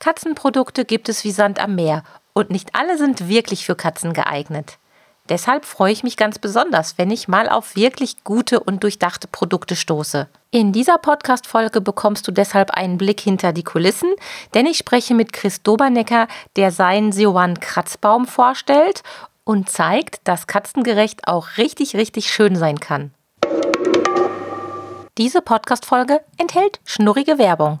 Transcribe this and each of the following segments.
Katzenprodukte gibt es wie Sand am Meer und nicht alle sind wirklich für Katzen geeignet. Deshalb freue ich mich ganz besonders, wenn ich mal auf wirklich gute und durchdachte Produkte stoße. In dieser Podcast-Folge bekommst du deshalb einen Blick hinter die Kulissen, denn ich spreche mit Chris Dobernecker, der seinen Siowan Kratzbaum vorstellt und zeigt, dass katzengerecht auch richtig, richtig schön sein kann. Diese Podcast-Folge enthält schnurrige Werbung.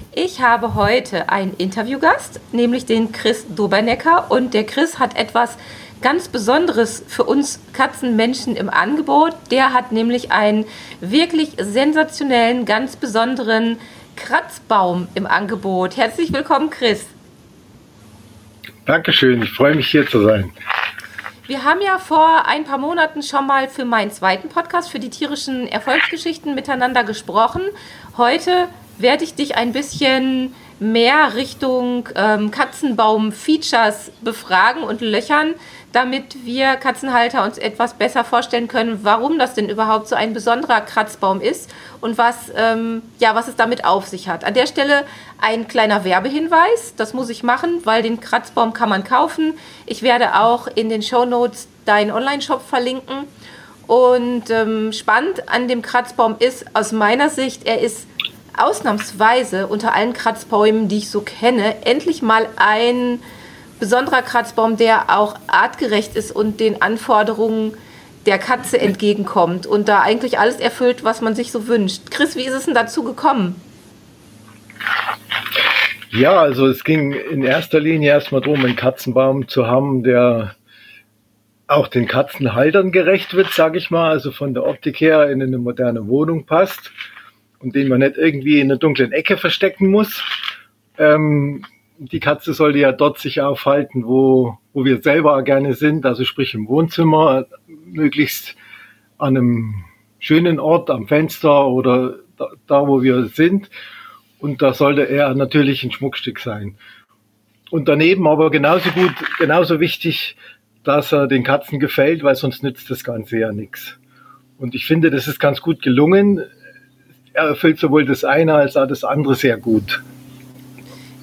Ich habe heute einen Interviewgast, nämlich den Chris Dobernecker. Und der Chris hat etwas ganz Besonderes für uns Katzenmenschen im Angebot. Der hat nämlich einen wirklich sensationellen, ganz besonderen Kratzbaum im Angebot. Herzlich willkommen, Chris. Dankeschön, ich freue mich hier zu sein. Wir haben ja vor ein paar Monaten schon mal für meinen zweiten Podcast, für die tierischen Erfolgsgeschichten miteinander gesprochen. Heute werde ich dich ein bisschen mehr Richtung ähm, Katzenbaum-Features befragen und löchern, damit wir Katzenhalter uns etwas besser vorstellen können, warum das denn überhaupt so ein besonderer Kratzbaum ist und was, ähm, ja, was es damit auf sich hat. An der Stelle ein kleiner Werbehinweis, das muss ich machen, weil den Kratzbaum kann man kaufen. Ich werde auch in den Show Notes deinen Online-Shop verlinken. Und ähm, spannend an dem Kratzbaum ist aus meiner Sicht, er ist ausnahmsweise unter allen Kratzbäumen, die ich so kenne, endlich mal ein besonderer Kratzbaum, der auch artgerecht ist und den Anforderungen der Katze entgegenkommt und da eigentlich alles erfüllt, was man sich so wünscht. Chris, wie ist es denn dazu gekommen? Ja, also es ging in erster Linie erstmal darum, einen Katzenbaum zu haben, der auch den Katzenhaltern gerecht wird, sage ich mal, also von der Optik her in eine moderne Wohnung passt und den man nicht irgendwie in einer dunklen Ecke verstecken muss. Ähm, die Katze sollte ja dort sich aufhalten, wo, wo wir selber gerne sind, also sprich im Wohnzimmer, möglichst an einem schönen Ort am Fenster oder da, da wo wir sind. Und da sollte er natürlich ein Schmuckstück sein. Und daneben aber genauso gut, genauso wichtig, dass er den Katzen gefällt, weil sonst nützt das Ganze ja nichts. Und ich finde, das ist ganz gut gelungen er erfüllt sowohl das eine als auch das andere sehr gut.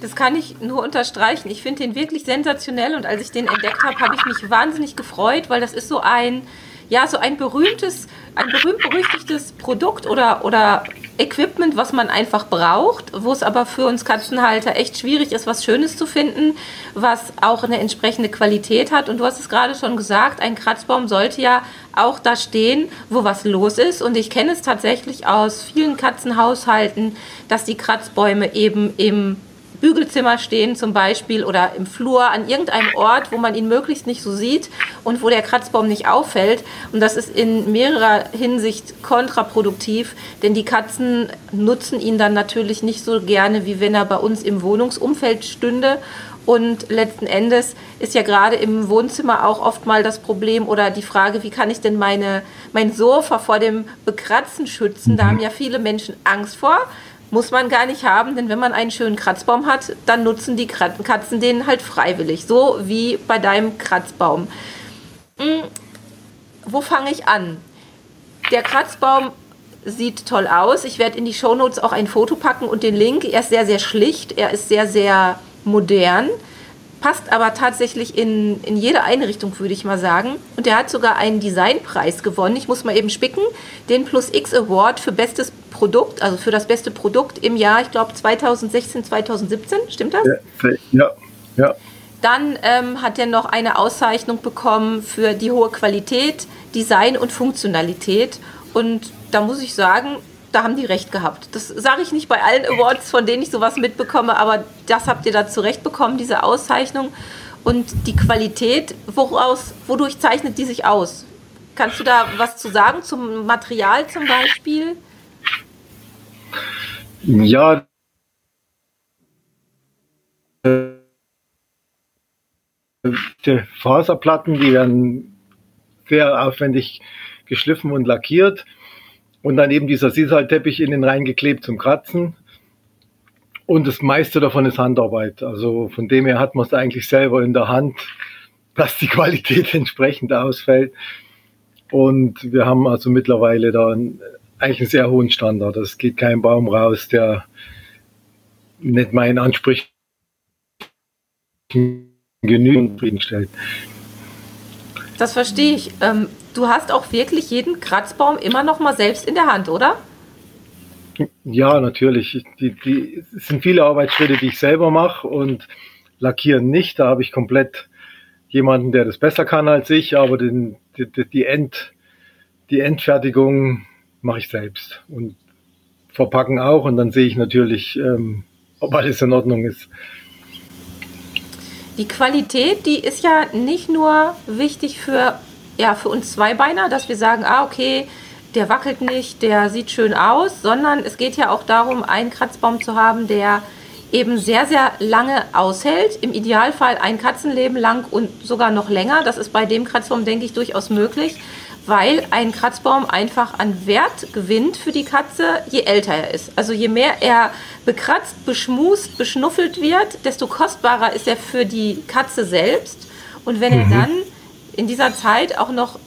Das kann ich nur unterstreichen. Ich finde den wirklich sensationell und als ich den entdeckt habe, habe ich mich wahnsinnig gefreut, weil das ist so ein, ja, so ein berühmtes, ein berühmt-berüchtigtes Produkt oder, oder Equipment, was man einfach braucht, wo es aber für uns Katzenhalter echt schwierig ist, was Schönes zu finden, was auch eine entsprechende Qualität hat. Und du hast es gerade schon gesagt, ein Kratzbaum sollte ja auch da stehen, wo was los ist. Und ich kenne es tatsächlich aus vielen Katzenhaushalten, dass die Kratzbäume eben im Bügelzimmer stehen zum Beispiel oder im Flur an irgendeinem Ort, wo man ihn möglichst nicht so sieht und wo der Kratzbaum nicht auffällt. Und das ist in mehrerer Hinsicht kontraproduktiv, denn die Katzen nutzen ihn dann natürlich nicht so gerne, wie wenn er bei uns im Wohnungsumfeld stünde. Und letzten Endes ist ja gerade im Wohnzimmer auch oft mal das Problem oder die Frage, wie kann ich denn meine, mein Sofa vor dem Bekratzen schützen? Da haben ja viele Menschen Angst vor muss man gar nicht haben, denn wenn man einen schönen Kratzbaum hat, dann nutzen die Katzen den halt freiwillig. So wie bei deinem Kratzbaum. Hm, wo fange ich an? Der Kratzbaum sieht toll aus. Ich werde in die Shownotes auch ein Foto packen und den Link. Er ist sehr, sehr schlicht. Er ist sehr, sehr modern passt aber tatsächlich in, in jede Einrichtung, würde ich mal sagen. Und er hat sogar einen Designpreis gewonnen. Ich muss mal eben spicken. Den Plus X Award für bestes Produkt, also für das beste Produkt im Jahr, ich glaube 2016, 2017. Stimmt das? Ja, ja. Dann ähm, hat er noch eine Auszeichnung bekommen für die hohe Qualität, Design und Funktionalität. Und da muss ich sagen, da haben die recht gehabt. Das sage ich nicht bei allen Awards, von denen ich sowas mitbekomme, aber das habt ihr da zurecht bekommen, diese Auszeichnung. Und die Qualität, woraus, wodurch zeichnet die sich aus? Kannst du da was zu sagen zum Material zum Beispiel? Ja, die Faserplatten, die werden sehr aufwendig geschliffen und lackiert. Und dann eben dieser Sisalteppich in den reingeklebt zum Kratzen. Und das meiste davon ist Handarbeit. Also von dem her hat man es eigentlich selber in der Hand, dass die Qualität entsprechend ausfällt. Und wir haben also mittlerweile da einen, eigentlich einen sehr hohen Standard. Es geht kein Baum raus, der nicht meinen Ansprüchen genügend zufriedenstellt. Das verstehe ich. Ähm, du hast auch wirklich jeden Kratzbaum immer noch mal selbst in der Hand, oder? Ja, natürlich. Die, die, es sind viele Arbeitsschritte, die ich selber mache und lackieren nicht. Da habe ich komplett jemanden, der das besser kann als ich, aber den, die, die, End, die Endfertigung mache ich selbst und verpacken auch und dann sehe ich natürlich, ähm, ob alles in Ordnung ist. Die Qualität, die ist ja nicht nur wichtig für, ja, für uns Zweibeiner, dass wir sagen, ah, okay, der wackelt nicht, der sieht schön aus, sondern es geht ja auch darum, einen Kratzbaum zu haben, der eben sehr, sehr lange aushält. Im Idealfall ein Katzenleben lang und sogar noch länger. Das ist bei dem Kratzbaum, denke ich, durchaus möglich, weil ein Kratzbaum einfach an Wert gewinnt für die Katze, je älter er ist. Also je mehr er bekratzt, beschmust, beschnuffelt wird, desto kostbarer ist er für die Katze selbst. Und wenn mhm. er dann in dieser Zeit auch noch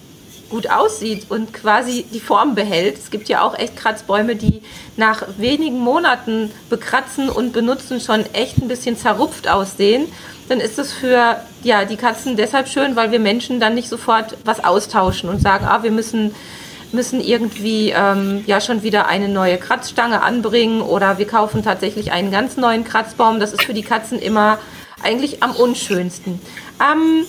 gut aussieht und quasi die Form behält. Es gibt ja auch echt Kratzbäume, die nach wenigen Monaten bekratzen und benutzen schon echt ein bisschen zerrupft aussehen. Dann ist es für ja, die Katzen deshalb schön, weil wir Menschen dann nicht sofort was austauschen und sagen, ah, wir müssen müssen irgendwie ähm, ja schon wieder eine neue Kratzstange anbringen oder wir kaufen tatsächlich einen ganz neuen Kratzbaum. Das ist für die Katzen immer eigentlich am unschönsten. Ähm,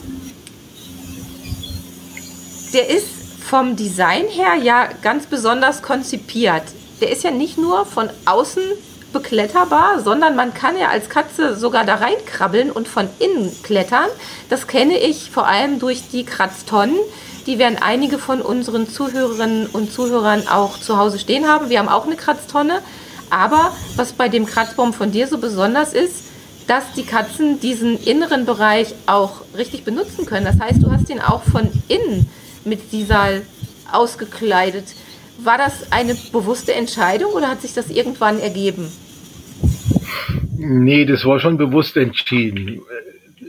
der ist vom Design her ja ganz besonders konzipiert. Der ist ja nicht nur von außen bekletterbar, sondern man kann ja als Katze sogar da reinkrabbeln und von innen klettern. Das kenne ich vor allem durch die Kratztonnen. Die werden einige von unseren Zuhörerinnen und Zuhörern auch zu Hause stehen haben. Wir haben auch eine Kratztonne. Aber was bei dem Kratzbaum von dir so besonders ist, dass die Katzen diesen inneren Bereich auch richtig benutzen können. Das heißt, du hast ihn auch von innen mit Sisal ausgekleidet. War das eine bewusste Entscheidung oder hat sich das irgendwann ergeben? Nee, das war schon bewusst entschieden.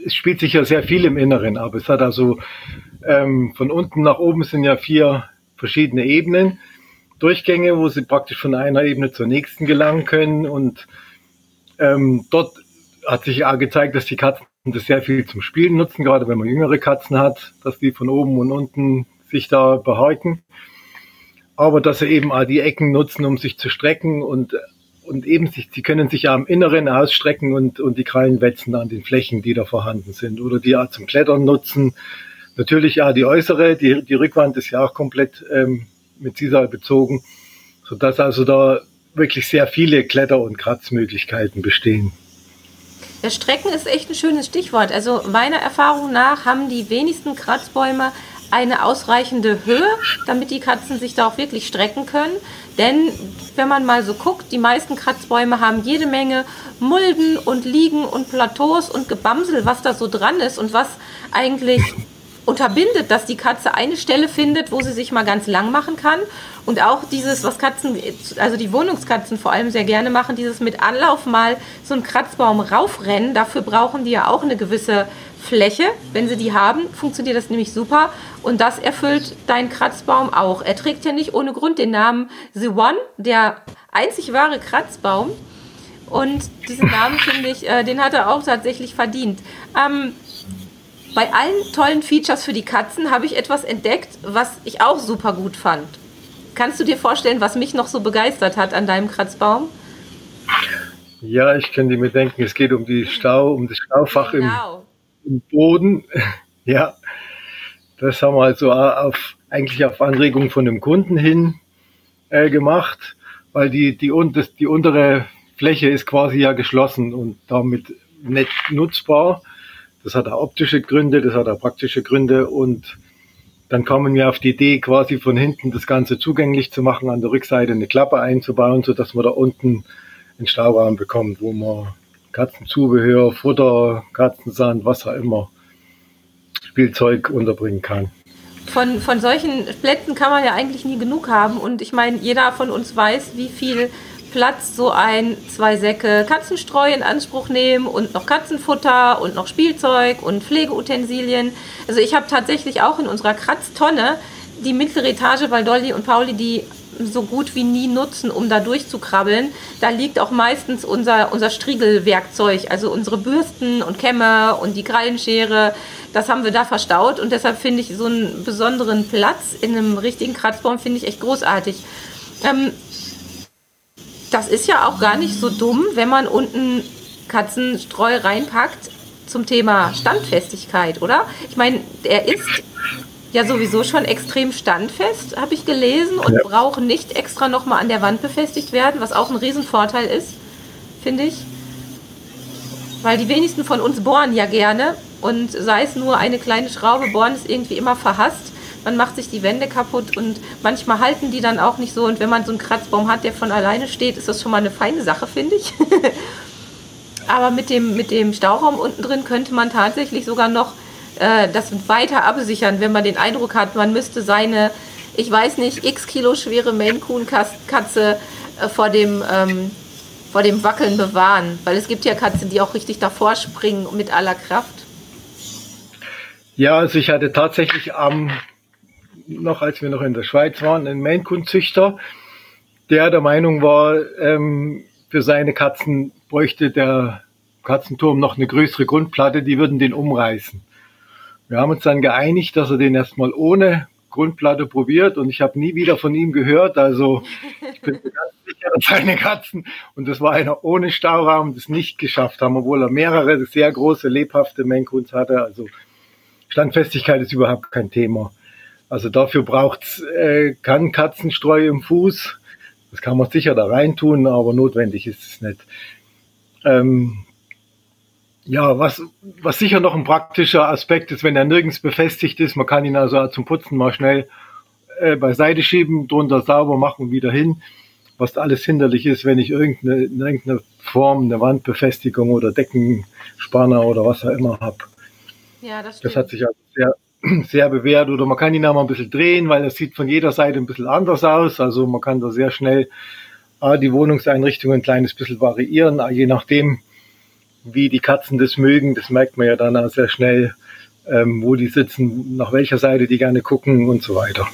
Es spielt sich ja sehr viel im Inneren ab. Es hat also ähm, von unten nach oben sind ja vier verschiedene Ebenen, Durchgänge, wo sie praktisch von einer Ebene zur nächsten gelangen können. Und ähm, dort hat sich auch gezeigt, dass die Katzen das sehr viel zum Spielen nutzen, gerade wenn man jüngere Katzen hat, dass die von oben und unten sich da behaken. Aber dass sie eben auch die Ecken nutzen, um sich zu strecken und, und eben sich, sie können sich am Inneren ausstrecken und, und die Krallen wetzen an den Flächen, die da vorhanden sind oder die auch zum Klettern nutzen. Natürlich auch die äußere, die, die Rückwand ist ja auch komplett ähm, mit Sisal bezogen, sodass also da wirklich sehr viele Kletter- und Kratzmöglichkeiten bestehen. Der Strecken ist echt ein schönes Stichwort. Also meiner Erfahrung nach haben die wenigsten Kratzbäume eine ausreichende Höhe, damit die Katzen sich da auch wirklich strecken können. Denn wenn man mal so guckt, die meisten Kratzbäume haben jede Menge Mulden und Liegen und Plateaus und Gebamsel, was da so dran ist und was eigentlich unterbindet, dass die Katze eine Stelle findet, wo sie sich mal ganz lang machen kann. Und auch dieses, was Katzen, also die Wohnungskatzen vor allem sehr gerne machen, dieses mit Anlauf mal so einen Kratzbaum raufrennen. Dafür brauchen die ja auch eine gewisse Fläche. Wenn sie die haben, funktioniert das nämlich super. Und das erfüllt dein Kratzbaum auch. Er trägt ja nicht ohne Grund den Namen The One, der einzig wahre Kratzbaum. Und diesen Namen, finde ich, äh, den hat er auch tatsächlich verdient. Ähm, bei allen tollen Features für die Katzen habe ich etwas entdeckt, was ich auch super gut fand. Kannst du dir vorstellen, was mich noch so begeistert hat an deinem Kratzbaum? Ja, ich könnte mir denken, es geht um die Stau, um das Staufach genau. im, im, Boden. ja, das haben wir also auf, eigentlich auf Anregung von dem Kunden hin äh, gemacht, weil die, die, die, die untere Fläche ist quasi ja geschlossen und damit nicht nutzbar. Das hat auch optische Gründe, das hat auch praktische Gründe und dann kommen wir auf die Idee, quasi von hinten das Ganze zugänglich zu machen, an der Rückseite eine Klappe einzubauen, so dass man da unten einen Stauraum bekommt, wo man Katzenzubehör, Futter, Katzensand, was auch immer, Spielzeug unterbringen kann. Von, von solchen Plätzen kann man ja eigentlich nie genug haben. Und ich meine, jeder von uns weiß, wie viel Platz so ein, zwei Säcke Katzenstreu in Anspruch nehmen und noch Katzenfutter und noch Spielzeug und Pflegeutensilien. Also ich habe tatsächlich auch in unserer Kratztonne die mittlere Etage, weil Dolly und Pauli die so gut wie nie nutzen, um da durchzukrabbeln. Da liegt auch meistens unser, unser Striegelwerkzeug, also unsere Bürsten und Kämme und die Krallenschere. Das haben wir da verstaut und deshalb finde ich so einen besonderen Platz in einem richtigen Kratzbaum finde ich echt großartig. Ähm, das ist ja auch gar nicht so dumm, wenn man unten Katzenstreu reinpackt zum Thema Standfestigkeit, oder? Ich meine, er ist ja sowieso schon extrem standfest, habe ich gelesen, und ja. brauchen nicht extra nochmal an der Wand befestigt werden, was auch ein Riesenvorteil ist, finde ich. Weil die wenigsten von uns bohren ja gerne und sei es nur eine kleine Schraube, bohren ist irgendwie immer verhasst. Man macht sich die Wände kaputt und manchmal halten die dann auch nicht so. Und wenn man so einen Kratzbaum hat, der von alleine steht, ist das schon mal eine feine Sache, finde ich. Aber mit dem, mit dem Stauraum unten drin könnte man tatsächlich sogar noch äh, das weiter absichern, wenn man den Eindruck hat, man müsste seine, ich weiß nicht, x Kilo schwere Maine Coon Katze äh, vor dem ähm, vor dem Wackeln bewahren, weil es gibt ja Katzen, die auch richtig davor springen mit aller Kraft. Ja, also ich hatte tatsächlich am noch als wir noch in der Schweiz waren, einen Maine Coon Züchter, der der Meinung war, ähm, für seine Katzen bräuchte der Katzenturm noch eine größere Grundplatte, die würden den umreißen. Wir haben uns dann geeinigt, dass er den erstmal ohne Grundplatte probiert und ich habe nie wieder von ihm gehört. Also ich bin mir ganz sicher, dass seine Katzen, und das war einer ohne Stauraum, das nicht geschafft haben, obwohl er mehrere sehr große, lebhafte Menkuns hatte. Also Standfestigkeit ist überhaupt kein Thema. Also dafür braucht's äh, kann Katzenstreu im Fuß. Das kann man sicher da reintun, aber notwendig ist es nicht. Ähm, ja, was, was sicher noch ein praktischer Aspekt ist, wenn er nirgends befestigt ist, man kann ihn also zum Putzen mal schnell äh, beiseite schieben, drunter sauber machen und wieder hin. Was alles hinderlich ist, wenn ich irgendeine, in irgendeiner Form eine Wandbefestigung oder Deckenspanner oder was auch immer habe. Ja, das, stimmt. das hat sich also sehr, sehr bewährt. Oder man kann ihn auch mal ein bisschen drehen, weil das sieht von jeder Seite ein bisschen anders aus. Also man kann da sehr schnell äh, die Wohnungseinrichtung ein kleines bisschen variieren, je nachdem, wie die Katzen das mögen, das merkt man ja dann auch sehr schnell, ähm, wo die sitzen, nach welcher Seite die gerne gucken und so weiter.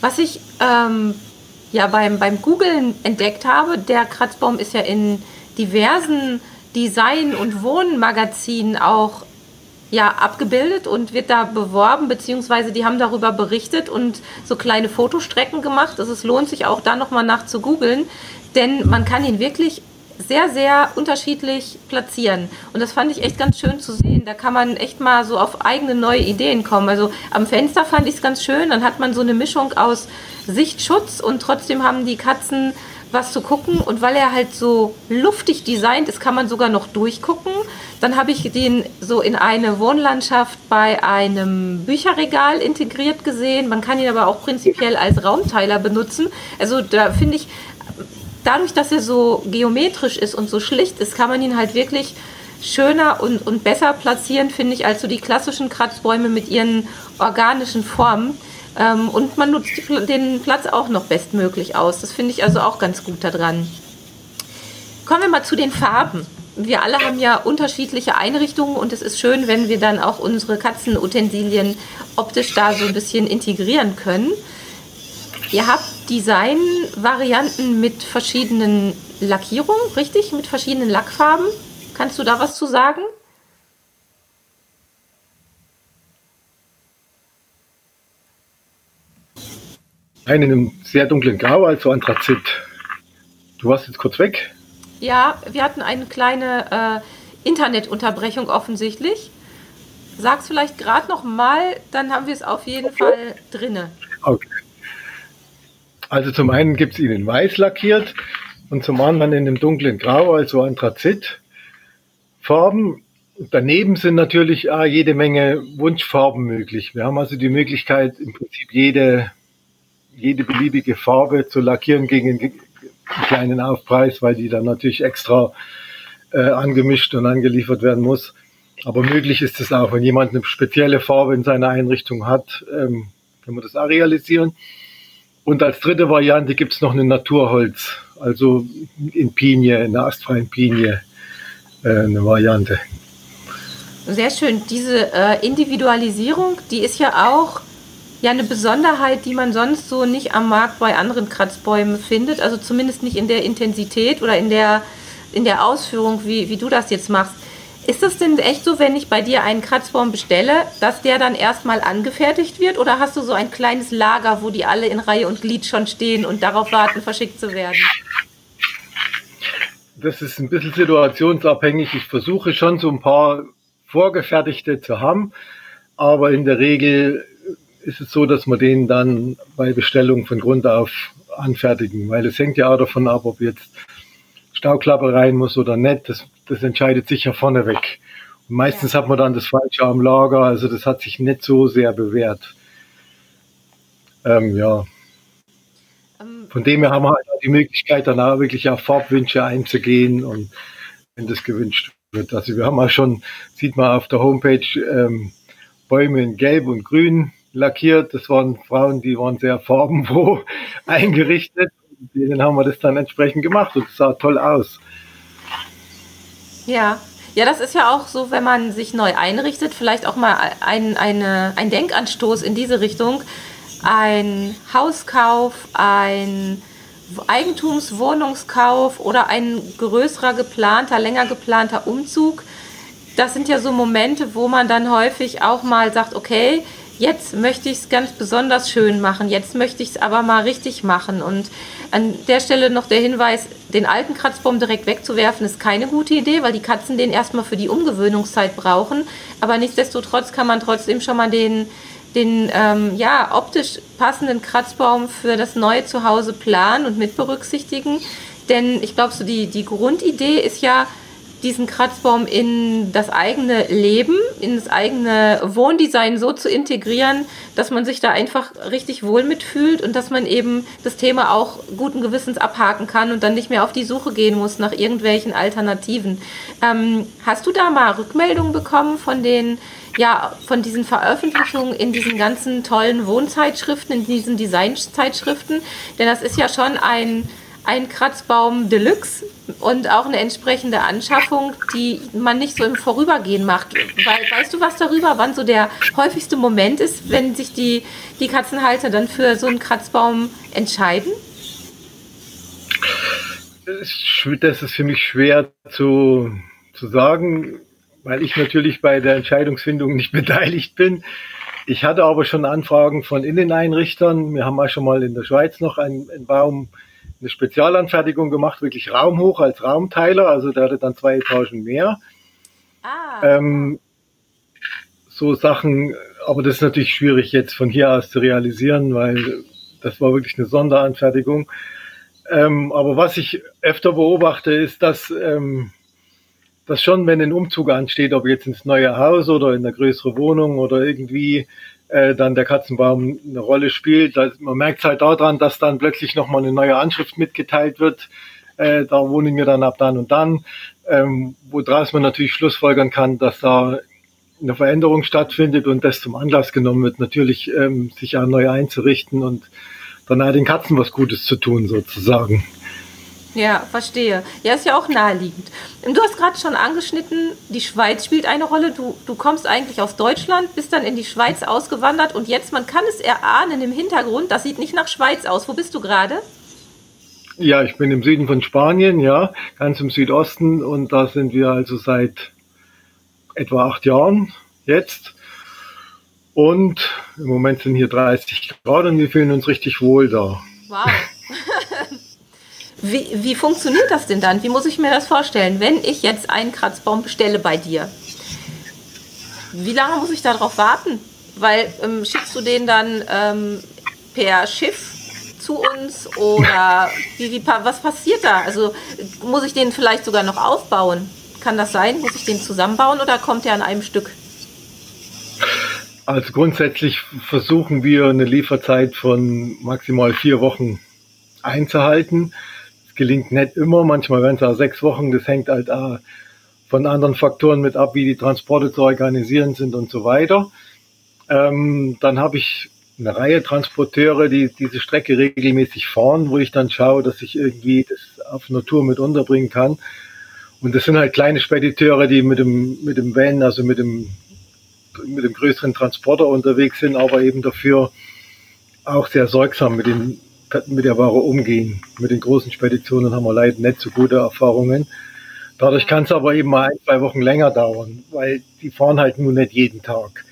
Was ich ähm, ja beim, beim Googlen entdeckt habe, der Kratzbaum ist ja in diversen Design- und Wohnmagazinen auch ja, abgebildet und wird da beworben, beziehungsweise die haben darüber berichtet und so kleine Fotostrecken gemacht. Also es lohnt sich auch da nochmal nach zu googeln, denn man kann ihn wirklich sehr, sehr unterschiedlich platzieren. Und das fand ich echt ganz schön zu sehen. Da kann man echt mal so auf eigene neue Ideen kommen. Also am Fenster fand ich es ganz schön. Dann hat man so eine Mischung aus Sichtschutz und trotzdem haben die Katzen was zu gucken. Und weil er halt so luftig designt ist, kann man sogar noch durchgucken. Dann habe ich den so in eine Wohnlandschaft bei einem Bücherregal integriert gesehen. Man kann ihn aber auch prinzipiell als Raumteiler benutzen. Also da finde ich, dadurch, dass er so geometrisch ist und so schlicht ist, kann man ihn halt wirklich schöner und, und besser platzieren, finde ich, als so die klassischen Kratzbäume mit ihren organischen Formen. Ähm, und man nutzt den Platz auch noch bestmöglich aus. Das finde ich also auch ganz gut daran. Kommen wir mal zu den Farben. Wir alle haben ja unterschiedliche Einrichtungen und es ist schön, wenn wir dann auch unsere Katzenutensilien optisch da so ein bisschen integrieren können. Ihr habt Design-Varianten mit verschiedenen Lackierungen, richtig? Mit verschiedenen Lackfarben. Kannst du da was zu sagen? Einen in einem sehr dunklen Grau, also Anthrazit. Du warst jetzt kurz weg. Ja, wir hatten eine kleine äh, Internetunterbrechung offensichtlich. Sag's vielleicht gerade noch mal, dann haben wir es auf jeden okay. Fall drinne. Okay. Also zum einen gibt es ihn in weiß lackiert und zum anderen in dem dunklen Grau, also Anthrazitfarben. Daneben sind natürlich auch jede Menge Wunschfarben möglich. Wir haben also die Möglichkeit, im Prinzip jede, jede beliebige Farbe zu lackieren gegen einen kleinen Aufpreis, weil die dann natürlich extra äh, angemischt und angeliefert werden muss. Aber möglich ist es auch, wenn jemand eine spezielle Farbe in seiner Einrichtung hat, ähm, kann man das auch realisieren. Und als dritte Variante gibt es noch eine Naturholz, also in Pinie, in der astfreien Pinie, äh, eine Variante. Sehr schön. Diese äh, Individualisierung, die ist ja auch ja eine Besonderheit, die man sonst so nicht am Markt bei anderen Kratzbäumen findet. Also zumindest nicht in der Intensität oder in der, in der Ausführung, wie, wie du das jetzt machst. Ist das denn echt so, wenn ich bei dir einen Kratzbaum bestelle, dass der dann erstmal angefertigt wird? Oder hast du so ein kleines Lager, wo die alle in Reihe und Glied schon stehen und darauf warten, verschickt zu werden? Das ist ein bisschen situationsabhängig. Ich versuche schon so ein paar vorgefertigte zu haben, aber in der Regel ist es so, dass wir den dann bei Bestellung von Grund auf anfertigen, weil es hängt ja auch davon ab, ob jetzt Stauklappe rein muss oder nicht. Das, das entscheidet sich ja vorneweg. Und meistens ja. hat man dann das Falsche am Lager, also das hat sich nicht so sehr bewährt. Ähm, ja. Ähm, Von dem her haben wir halt die Möglichkeit, dann auch wirklich auf Farbwünsche einzugehen und wenn das gewünscht wird. Also wir haben auch schon, sieht man auf der Homepage, ähm, Bäume in Gelb und Grün lackiert. Das waren Frauen, die waren sehr farbenfroh eingerichtet. Denen haben wir das dann entsprechend gemacht und es sah toll aus. Ja. Ja, das ist ja auch so, wenn man sich neu einrichtet, vielleicht auch mal ein, eine, ein Denkanstoß in diese Richtung. Ein Hauskauf, ein Eigentumswohnungskauf oder ein größerer geplanter, länger geplanter Umzug. Das sind ja so Momente, wo man dann häufig auch mal sagt, okay, jetzt möchte ich es ganz besonders schön machen, jetzt möchte ich es aber mal richtig machen. Und an der Stelle noch der Hinweis, den alten Kratzbaum direkt wegzuwerfen, ist keine gute Idee, weil die Katzen den erstmal für die Umgewöhnungszeit brauchen. Aber nichtsdestotrotz kann man trotzdem schon mal den, den ähm, ja, optisch passenden Kratzbaum für das neue Zuhause planen und mit berücksichtigen. Denn ich glaube, so die, die Grundidee ist ja, diesen Kratzbaum in das eigene Leben, in das eigene Wohndesign so zu integrieren, dass man sich da einfach richtig wohl mitfühlt und dass man eben das Thema auch guten Gewissens abhaken kann und dann nicht mehr auf die Suche gehen muss nach irgendwelchen Alternativen. Ähm, hast du da mal Rückmeldungen bekommen von den ja, von diesen Veröffentlichungen in diesen ganzen tollen Wohnzeitschriften, in diesen Designzeitschriften? Denn das ist ja schon ein ein Kratzbaum Deluxe und auch eine entsprechende Anschaffung, die man nicht so im Vorübergehen macht. Weißt du was darüber, wann so der häufigste Moment ist, wenn sich die, die Katzenhalter dann für so einen Kratzbaum entscheiden? Das ist für mich schwer zu, zu sagen, weil ich natürlich bei der Entscheidungsfindung nicht beteiligt bin. Ich hatte aber schon Anfragen von Inneneinrichtern. Wir haben auch schon mal in der Schweiz noch einen, einen Baum eine Spezialanfertigung gemacht, wirklich raumhoch als Raumteiler, also der hatte dann zwei Etagen mehr. Ah. Ähm, so Sachen, aber das ist natürlich schwierig jetzt von hier aus zu realisieren, weil das war wirklich eine Sonderanfertigung. Ähm, aber was ich öfter beobachte, ist, dass, ähm, dass schon, wenn ein Umzug ansteht, ob jetzt ins neue Haus oder in eine größere Wohnung oder irgendwie, äh, dann der Katzenbaum eine Rolle spielt. Das, man merkt es halt daran, dass dann plötzlich nochmal eine neue Anschrift mitgeteilt wird. Äh, da wohnen wir dann ab dann und dann, ähm, woraus man natürlich schlussfolgern kann, dass da eine Veränderung stattfindet und das zum Anlass genommen wird, natürlich ähm, sich auch neu einzurichten und dann auch den Katzen was Gutes zu tun, sozusagen. Ja, verstehe. Ja, ist ja auch naheliegend. Du hast gerade schon angeschnitten, die Schweiz spielt eine Rolle. Du, du kommst eigentlich aus Deutschland, bist dann in die Schweiz ausgewandert und jetzt, man kann es erahnen im Hintergrund, das sieht nicht nach Schweiz aus. Wo bist du gerade? Ja, ich bin im Süden von Spanien, ja, ganz im Südosten und da sind wir also seit etwa acht Jahren jetzt. Und im Moment sind hier 30 Grad und wir fühlen uns richtig wohl da. Wow. Wie, wie funktioniert das denn dann? Wie muss ich mir das vorstellen, wenn ich jetzt einen Kratzbaum bestelle bei dir? Wie lange muss ich darauf warten? Weil ähm, schickst du den dann ähm, per Schiff zu uns oder wie, wie, was passiert da? Also muss ich den vielleicht sogar noch aufbauen? Kann das sein? Muss ich den zusammenbauen oder kommt der an einem Stück? Also grundsätzlich versuchen wir eine Lieferzeit von maximal vier Wochen einzuhalten gelingt nicht immer. Manchmal werden es auch sechs Wochen. Das hängt halt auch von anderen Faktoren mit ab, wie die Transporte zu organisieren sind und so weiter. Ähm, dann habe ich eine Reihe Transporteure, die diese Strecke regelmäßig fahren, wo ich dann schaue, dass ich irgendwie das auf Natur mit unterbringen kann. Und das sind halt kleine Spediteure, die mit dem, mit dem Van, also mit dem, mit dem größeren Transporter unterwegs sind, aber eben dafür auch sehr sorgsam mit, den, mit der Ware umgehen. Mit den großen Speditionen haben wir leider nicht so gute Erfahrungen. Dadurch kann es aber eben mal ein, zwei Wochen länger dauern, weil die fahren halt nur nicht jeden Tag.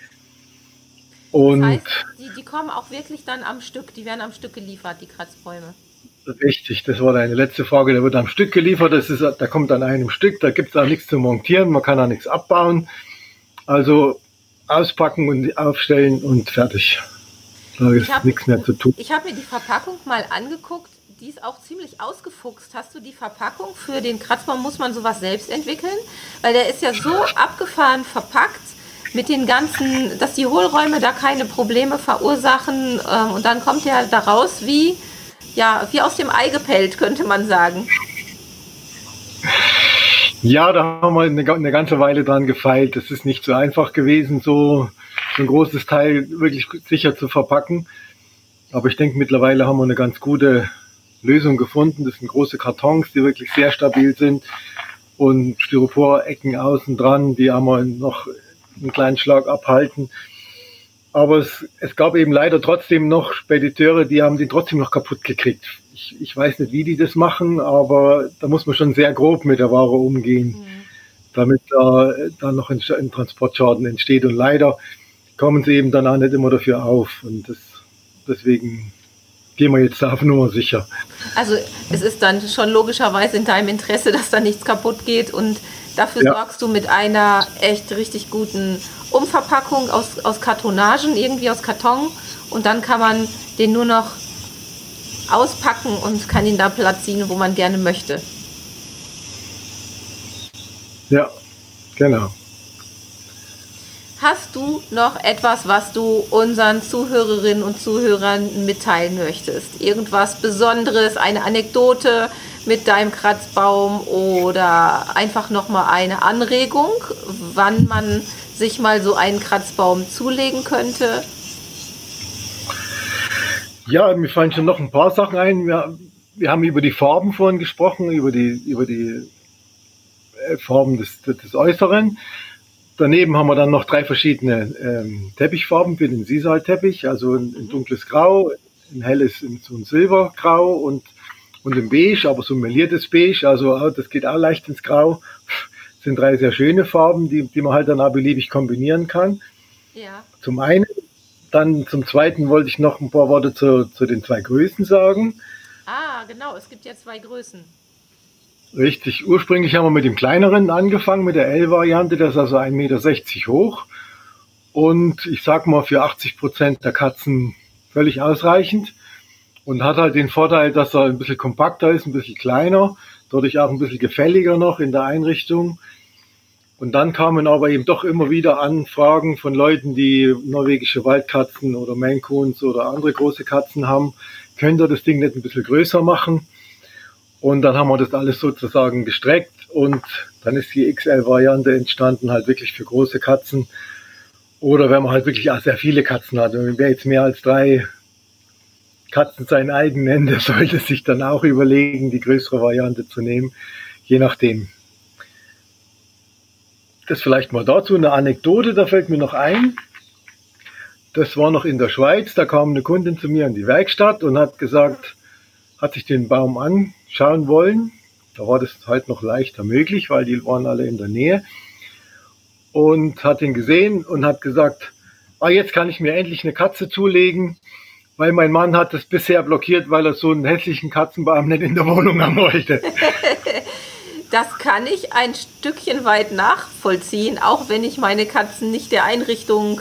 Und das heißt, die, die kommen auch wirklich dann am Stück, die werden am Stück geliefert, die Kratzbäume. Richtig, das war deine letzte Frage. Der wird am Stück geliefert, das ist, der kommt an einem Stück, da gibt es auch nichts zu montieren, man kann auch nichts abbauen. Also auspacken und aufstellen und fertig. Da ist hab, nichts mehr zu tun. Ich habe mir die Verpackung mal angeguckt die ist auch ziemlich ausgefuchst. Hast du die Verpackung für den Kratzbaum? Muss man sowas selbst entwickeln? Weil der ist ja so abgefahren verpackt mit den ganzen, dass die Hohlräume da keine Probleme verursachen. Ähm, und dann kommt er da raus wie, ja, wie aus dem Ei gepellt, könnte man sagen. Ja, da haben wir eine, eine ganze Weile dran gefeilt. Es ist nicht so einfach gewesen, so ein großes Teil wirklich sicher zu verpacken. Aber ich denke, mittlerweile haben wir eine ganz gute Lösung gefunden. Das sind große Kartons, die wirklich sehr stabil sind und Styropor-Ecken außen dran, die einmal noch einen kleinen Schlag abhalten. Aber es, es gab eben leider trotzdem noch Spediteure, die haben die trotzdem noch kaputt gekriegt. Ich, ich weiß nicht, wie die das machen, aber da muss man schon sehr grob mit der Ware umgehen, mhm. damit da dann noch ein, ein Transportschaden entsteht. Und leider kommen sie eben dann auch nicht immer dafür auf. Und das, deswegen gehen wir jetzt auf Nummer sicher. Also es ist dann schon logischerweise in deinem Interesse, dass da nichts kaputt geht und dafür ja. sorgst du mit einer echt richtig guten Umverpackung aus, aus Kartonagen, irgendwie aus Karton und dann kann man den nur noch auspacken und kann ihn da platzieren, wo man gerne möchte. Ja, genau. Hast du noch etwas, was du unseren Zuhörerinnen und Zuhörern mitteilen möchtest? Irgendwas Besonderes, eine Anekdote mit deinem Kratzbaum oder einfach noch mal eine Anregung, wann man sich mal so einen Kratzbaum zulegen könnte? Ja, mir fallen schon noch ein paar Sachen ein. Wir, wir haben über die Farben vorhin gesprochen, über die, über die äh, Farben des, des Äußeren. Daneben haben wir dann noch drei verschiedene ähm, Teppichfarben für den Sisal-Teppich, also ein, ein, dunkles Grau, ein helles so ein Silbergrau und, und ein Beige, aber so ein meliertes Beige, also das geht auch leicht ins Grau. Das sind drei sehr schöne Farben, die, die man halt dann auch beliebig kombinieren kann. Ja. Zum einen, dann zum zweiten wollte ich noch ein paar Worte zu, zu den zwei Größen sagen. Ah, genau, es gibt ja zwei Größen. Richtig. Ursprünglich haben wir mit dem kleineren angefangen, mit der L-Variante. Das ist also 1,60 Meter hoch. Und ich sag mal, für 80 Prozent der Katzen völlig ausreichend. Und hat halt den Vorteil, dass er ein bisschen kompakter ist, ein bisschen kleiner, dadurch auch ein bisschen gefälliger noch in der Einrichtung. Und dann kamen aber eben doch immer wieder Anfragen von Leuten, die norwegische Waldkatzen oder Maine Coons oder andere große Katzen haben. Könnt ihr das Ding nicht ein bisschen größer machen? Und dann haben wir das alles sozusagen gestreckt und dann ist die XL-Variante entstanden, halt wirklich für große Katzen. Oder wenn man halt wirklich auch sehr viele Katzen hat. Und wer jetzt mehr als drei Katzen sein eigen nennt, der sollte sich dann auch überlegen, die größere Variante zu nehmen, je nachdem. Das vielleicht mal dazu eine Anekdote, da fällt mir noch ein. Das war noch in der Schweiz, da kam eine Kundin zu mir in die Werkstatt und hat gesagt, hat sich den Baum anschauen wollen. Da war das halt noch leichter möglich, weil die waren alle in der Nähe. Und hat ihn gesehen und hat gesagt, ah, jetzt kann ich mir endlich eine Katze zulegen, weil mein Mann hat das bisher blockiert, weil er so einen hässlichen Katzenbaum nicht in der Wohnung haben wollte. das kann ich ein Stückchen weit nachvollziehen, auch wenn ich meine Katzen nicht der Einrichtung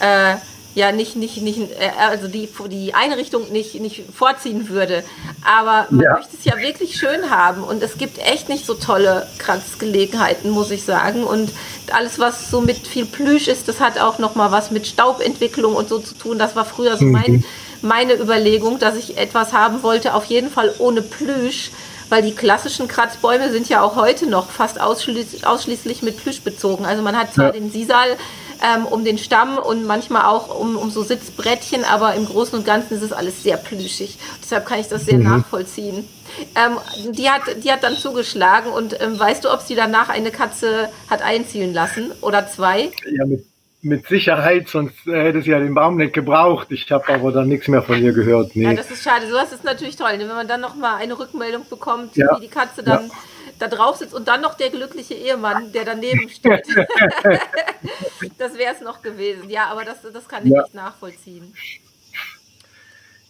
äh, ja nicht, nicht, nicht, äh, also die, die Einrichtung nicht, nicht vorziehen würde. Aber man ja. möchte es ja wirklich schön haben und es gibt echt nicht so tolle Kratzgelegenheiten, muss ich sagen. Und alles, was so mit viel Plüsch ist, das hat auch nochmal was mit Staubentwicklung und so zu tun. Das war früher so mein, mhm. meine Überlegung, dass ich etwas haben wollte, auf jeden Fall ohne Plüsch, weil die klassischen Kratzbäume sind ja auch heute noch fast ausschließ ausschließlich mit Plüsch bezogen. Also man hat zwar ja. den Sisal ähm, um den Stamm und manchmal auch um, um so Sitzbrettchen, aber im Großen und Ganzen ist es alles sehr plüschig. Deshalb kann ich das sehr mhm. nachvollziehen. Ähm, die, hat, die hat dann zugeschlagen und ähm, weißt du, ob sie danach eine Katze hat einziehen lassen oder zwei? Ja, mit, mit Sicherheit, sonst äh, hätte sie ja den Baum nicht gebraucht. Ich habe aber dann nichts mehr von ihr gehört. Nee. Ja, das ist schade. Sowas ist natürlich toll, ne? wenn man dann nochmal eine Rückmeldung bekommt, ja. wie die Katze dann ja. da drauf sitzt und dann noch der glückliche Ehemann, der daneben steht. das wäre es noch gewesen. Ja, aber das, das kann ich ja. nicht nachvollziehen.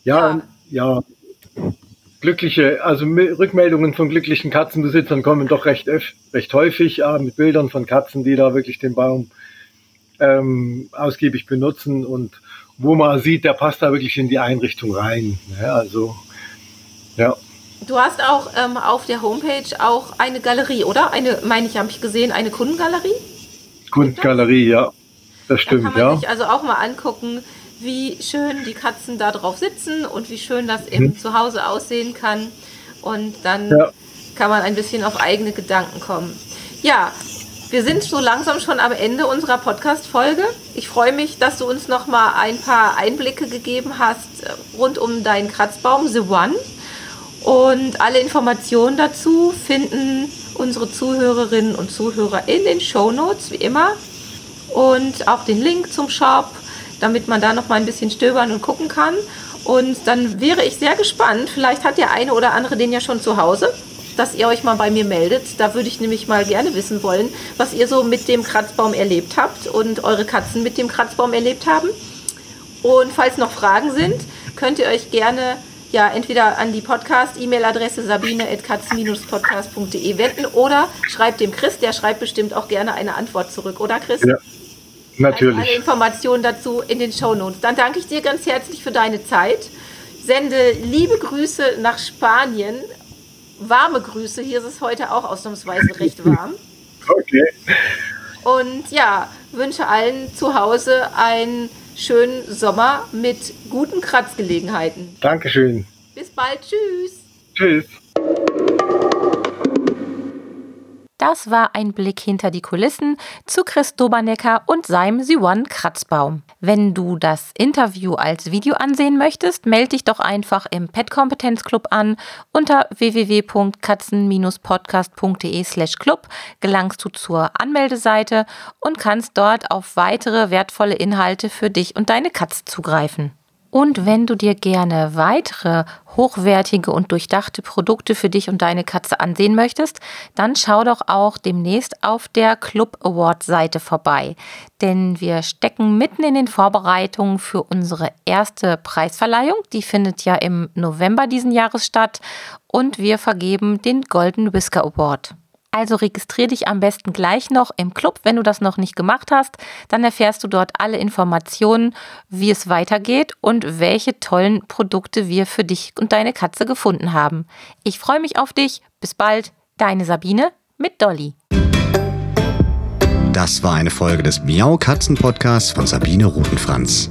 Ja, ja, glückliche, also Rückmeldungen von glücklichen Katzenbesitzern kommen doch recht, recht häufig äh, mit Bildern von Katzen, die da wirklich den Baum ähm, ausgiebig benutzen und wo man sieht, der passt da wirklich in die Einrichtung rein. Ja, ne? also, ja. Du hast auch ähm, auf der Homepage auch eine Galerie, oder? Eine, meine ich, habe ich gesehen, eine Kundengalerie? Kundengalerie, ja. Das stimmt, da kann man ja. sich also auch mal angucken, wie schön die Katzen da drauf sitzen und wie schön das im hm. Zuhause aussehen kann. Und dann ja. kann man ein bisschen auf eigene Gedanken kommen. Ja, wir sind so langsam schon am Ende unserer Podcast-Folge. Ich freue mich, dass du uns noch mal ein paar Einblicke gegeben hast äh, rund um deinen Kratzbaum The One. Und alle Informationen dazu finden unsere Zuhörerinnen und Zuhörer in den Show Notes, wie immer. Und auch den Link zum Shop damit man da noch mal ein bisschen stöbern und gucken kann. Und dann wäre ich sehr gespannt, vielleicht hat der eine oder andere den ja schon zu Hause, dass ihr euch mal bei mir meldet. Da würde ich nämlich mal gerne wissen wollen, was ihr so mit dem Kratzbaum erlebt habt und eure Katzen mit dem Kratzbaum erlebt haben. Und falls noch Fragen sind, könnt ihr euch gerne ja entweder an die Podcast-E-Mail-Adresse sabine.katzen-podcast.de wenden oder schreibt dem Chris, der schreibt bestimmt auch gerne eine Antwort zurück, oder Chris? Ja. Natürlich. alle Informationen dazu in den Show Notes. Dann danke ich dir ganz herzlich für deine Zeit. Sende liebe Grüße nach Spanien. Warme Grüße. Hier ist es heute auch ausnahmsweise recht warm. Okay. Und ja, wünsche allen zu Hause einen schönen Sommer mit guten Kratzgelegenheiten. Dankeschön. Bis bald. Tschüss. Tschüss. Das war ein Blick hinter die Kulissen zu Chris Dobernecker und seinem Siwan Kratzbaum. Wenn du das Interview als Video ansehen möchtest, melde dich doch einfach im Pet Kompetenz Club an. Unter www.katzen-podcast.de/club gelangst du zur Anmeldeseite und kannst dort auf weitere wertvolle Inhalte für dich und deine Katze zugreifen. Und wenn du dir gerne weitere hochwertige und durchdachte Produkte für dich und deine Katze ansehen möchtest, dann schau doch auch demnächst auf der Club Award Seite vorbei. Denn wir stecken mitten in den Vorbereitungen für unsere erste Preisverleihung. Die findet ja im November diesen Jahres statt. Und wir vergeben den Golden Whisker Award. Also registriere dich am besten gleich noch im Club, wenn du das noch nicht gemacht hast. Dann erfährst du dort alle Informationen, wie es weitergeht und welche tollen Produkte wir für dich und deine Katze gefunden haben. Ich freue mich auf dich. Bis bald. Deine Sabine mit Dolly. Das war eine Folge des Miau Katzen Podcasts von Sabine Rutenfranz.